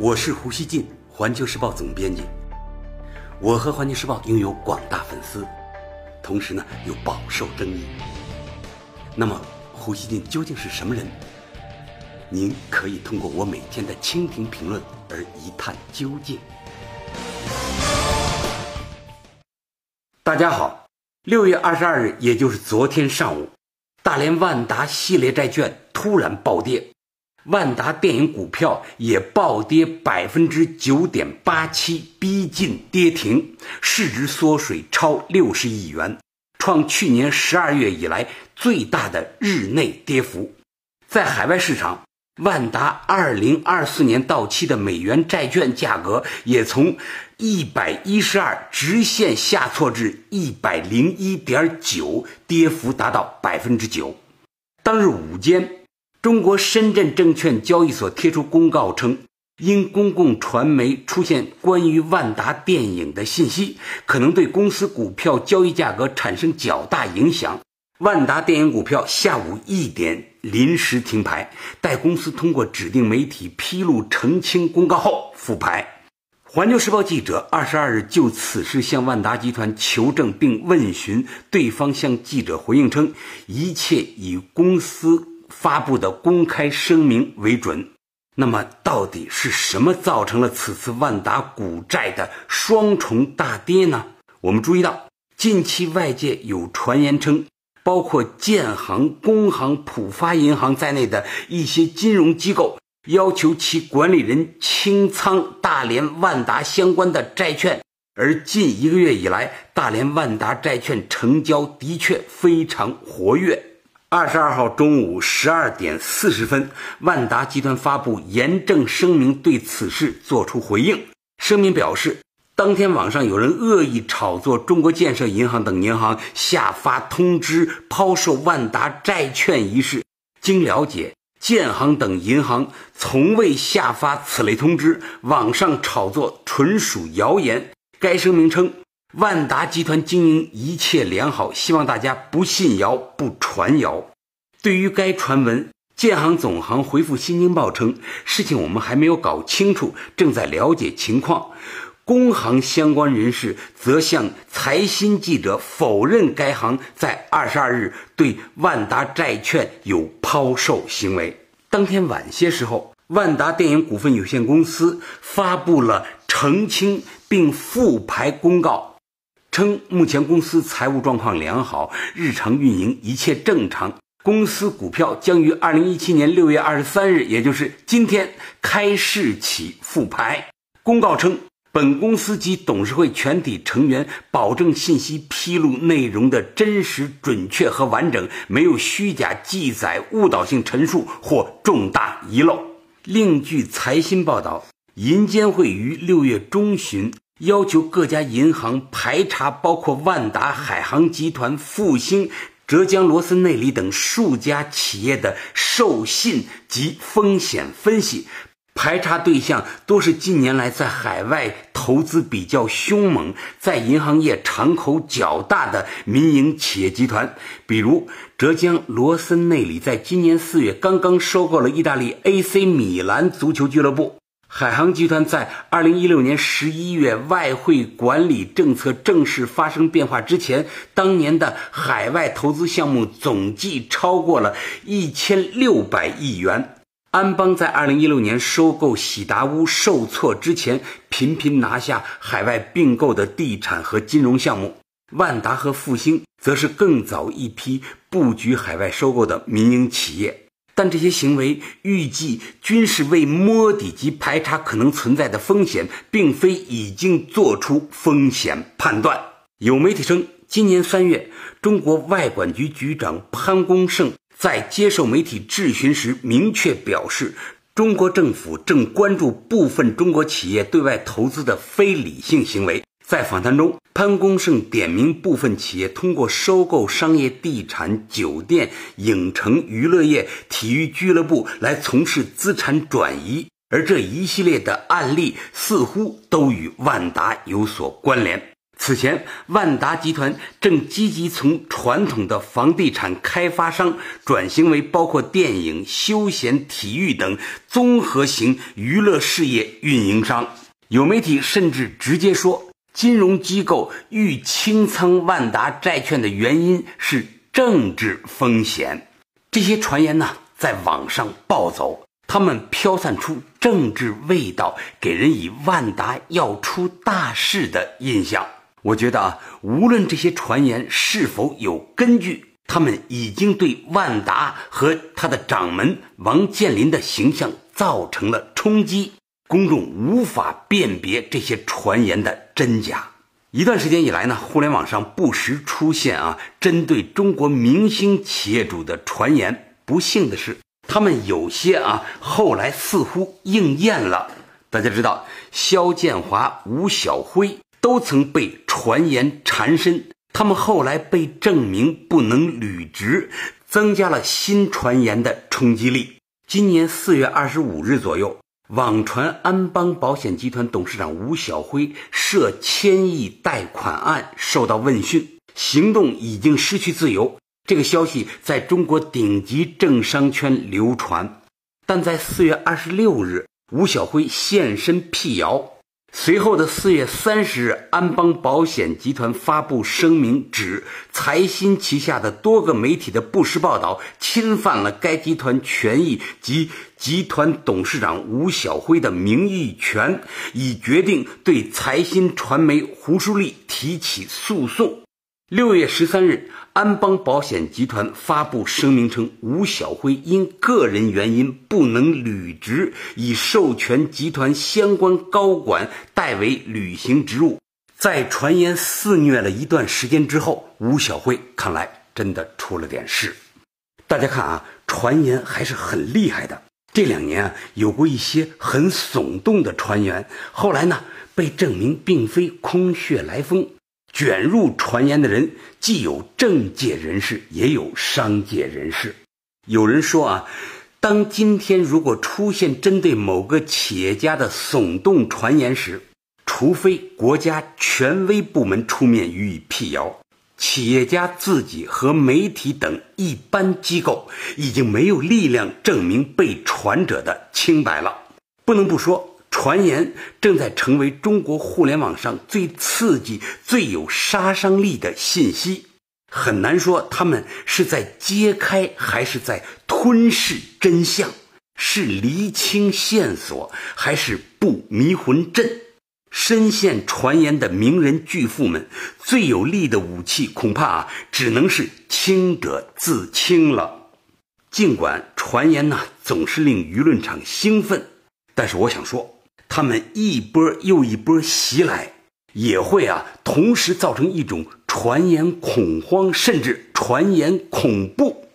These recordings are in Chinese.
我是胡锡进，环球时报总编辑。我和环球时报拥有广大粉丝，同时呢又饱受争议。那么，胡锡进究竟是什么人？您可以通过我每天的蜻蜓评论而一探究竟。大家好，六月二十二日，也就是昨天上午，大连万达系列债券突然暴跌。万达电影股票也暴跌百分之九点八七，逼近跌停，市值缩水超六十亿元，创去年十二月以来最大的日内跌幅。在海外市场，万达二零二四年到期的美元债券价格也从一百一十二直线下挫至一百零一点九，跌幅达到百分之九。当日午间。中国深圳证券交易所贴出公告称，因公共传媒出现关于万达电影的信息，可能对公司股票交易价格产生较大影响。万达电影股票下午一点临时停牌，待公司通过指定媒体披露澄清公告后复牌。环球时报记者二十二日就此事向万达集团求证并问询，对方向记者回应称，一切以公司。发布的公开声明为准。那么，到底是什么造成了此次万达股债的双重大跌呢？我们注意到，近期外界有传言称，包括建行、工行、浦发银行在内的一些金融机构要求其管理人清仓大连万达相关的债券。而近一个月以来，大连万达债券成交的确非常活跃。二十二号中午十二点四十分，万达集团发布严正声明，对此事作出回应。声明表示，当天网上有人恶意炒作中国建设银行等银行下发通知抛售万达债券一事。经了解，建行等银行从未下发此类通知，网上炒作纯属谣言。该声明称。万达集团经营一切良好，希望大家不信谣、不传谣。对于该传闻，建行总行回复《新京报》称，事情我们还没有搞清楚，正在了解情况。工行相关人士则向财新记者否认该行在二十二日对万达债券有抛售行为。当天晚些时候，万达电影股份有限公司发布了澄清并复牌公告。称目前公司财务状况良好，日常运营一切正常。公司股票将于二零一七年六月二十三日，也就是今天开市起复牌。公告称，本公司及董事会全体成员保证信息披露内容的真实、准确和完整，没有虚假记载、误导性陈述或重大遗漏。另据财新报道，银监会于六月中旬。要求各家银行排查包括万达、海航集团、复兴、浙江罗森内里等数家企业的授信及风险分析，排查对象多是近年来在海外投资比较凶猛、在银行业敞口较大的民营企业集团，比如浙江罗森内里在今年四月刚刚收购了意大利 AC 米兰足球俱乐部。海航集团在二零一六年十一月外汇管理政策正式发生变化之前，当年的海外投资项目总计超过了一千六百亿元。安邦在二零一六年收购喜达屋受挫之前，频频拿下海外并购的地产和金融项目。万达和复兴则是更早一批布局海外收购的民营企业。但这些行为预计均是为摸底及排查可能存在的风险，并非已经做出风险判断。有媒体称，今年三月，中国外管局局长潘功胜在接受媒体质询时明确表示，中国政府正关注部分中国企业对外投资的非理性行为。在访谈中，潘功胜点名部分企业通过收购商业地产、酒店、影城、娱乐业、体育俱乐部来从事资产转移，而这一系列的案例似乎都与万达有所关联。此前，万达集团正积极从传统的房地产开发商转型为包括电影、休闲、体育等综合型娱乐事业运营商。有媒体甚至直接说，金融机构欲清仓万达债券的原因是政治风险。这些传言呢，在网上暴走，他们飘散出政治味道，给人以万达要出大事的印象。我觉得啊，无论这些传言是否有根据，他们已经对万达和他的掌门王健林的形象造成了冲击，公众无法辨别这些传言的真假。一段时间以来呢，互联网上不时出现啊，针对中国明星企业主的传言。不幸的是，他们有些啊，后来似乎应验了。大家知道，肖建华、吴晓辉。都曾被传言缠身，他们后来被证明不能履职，增加了新传言的冲击力。今年四月二十五日左右，网传安邦保险集团董事长吴晓辉涉千亿贷款案受到问讯，行动已经失去自由。这个消息在中国顶级政商圈流传，但在四月二十六日，吴晓辉现身辟谣。随后的四月三十日，安邦保险集团发布声明，指财新旗下的多个媒体的不实报道侵犯了该集团权益及集团董事长吴晓辉的名誉权，已决定对财新传媒胡舒立提起诉讼。六月十三日，安邦保险集团发布声明称，吴晓辉因个人原因不能履职，已授权集团相关高管代为履行职务。在传言肆虐了一段时间之后，吴晓辉看来真的出了点事。大家看啊，传言还是很厉害的。这两年啊，有过一些很耸动的传言，后来呢，被证明并非空穴来风。卷入传言的人，既有政界人士，也有商界人士。有人说啊，当今天如果出现针对某个企业家的耸动传言时，除非国家权威部门出面予以辟谣，企业家自己和媒体等一般机构已经没有力量证明被传者的清白了。不能不说。传言正在成为中国互联网上最刺激、最有杀伤力的信息，很难说他们是在揭开还是在吞噬真相，是厘清线索还是布迷魂阵。深陷传言的名人巨富们，最有力的武器恐怕啊只能是清者自清了。尽管传言呢总是令舆论场兴奋，但是我想说。他们一波又一波袭来，也会啊同时造成一种传言恐慌，甚至传言恐怖。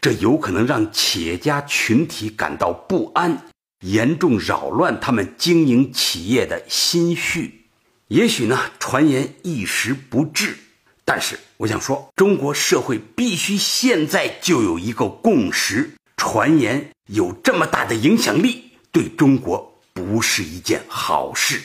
这有可能让企业家群体感到不安，严重扰乱他们经营企业的心绪。也许呢，传言一时不治，但是我想说，中国社会必须现在就有一个共识：传言有这么大的影响力，对中国。不是一件好事。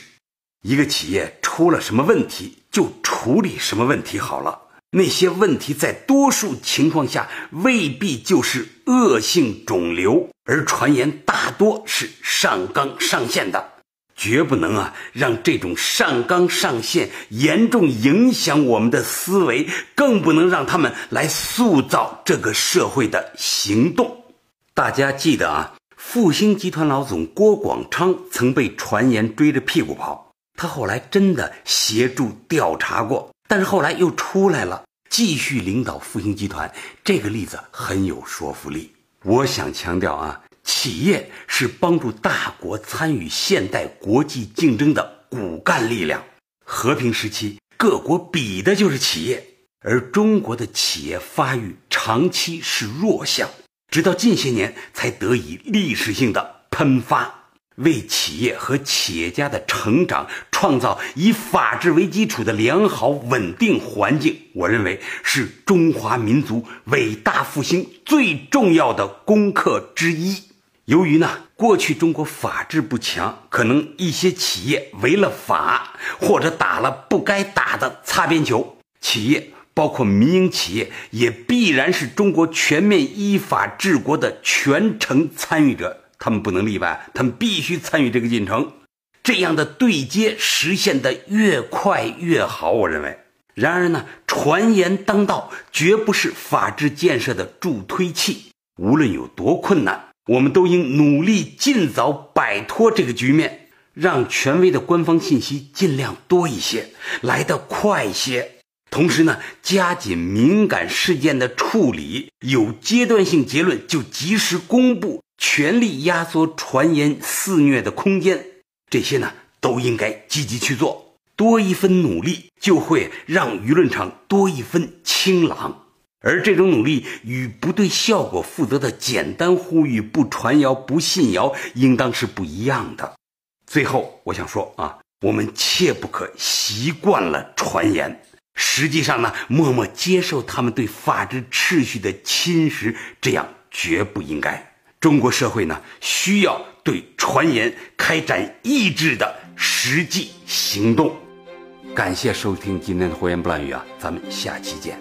一个企业出了什么问题，就处理什么问题好了。那些问题在多数情况下未必就是恶性肿瘤，而传言大多是上纲上线的，绝不能啊让这种上纲上线严重影响我们的思维，更不能让他们来塑造这个社会的行动。大家记得啊。复兴集团老总郭广昌曾被传言追着屁股跑，他后来真的协助调查过，但是后来又出来了，继续领导复兴集团。这个例子很有说服力。我想强调啊，企业是帮助大国参与现代国际竞争的骨干力量。和平时期，各国比的就是企业，而中国的企业发育长期是弱项。直到近些年才得以历史性的喷发，为企业和企业家的成长创造以法治为基础的良好稳定环境。我认为是中华民族伟大复兴最重要的功课之一。由于呢，过去中国法制不强，可能一些企业违了法，或者打了不该打的擦边球。企业包括民营企业，也必然是中国全面依法治国的全程参与者，他们不能例外，他们必须参与这个进程。这样的对接实现的越快越好，我认为。然而呢，传言当道，绝不是法治建设的助推器。无论有多困难，我们都应努力尽早摆脱这个局面，让权威的官方信息尽量多一些，来得快些。同时呢，加紧敏感事件的处理，有阶段性结论就及时公布，全力压缩传言肆虐的空间。这些呢，都应该积极去做。多一分努力，就会让舆论场多一分清朗。而这种努力与不对效果负责的简单呼吁“不传谣、不信谣”应当是不一样的。最后，我想说啊，我们切不可习惯了传言，实际上呢，默默接受他们对法治秩序的侵蚀，这样绝不应该。中国社会呢，需要对传言开展抑制的实际行动。感谢收听今天的《胡言不乱语》啊，咱们下期见。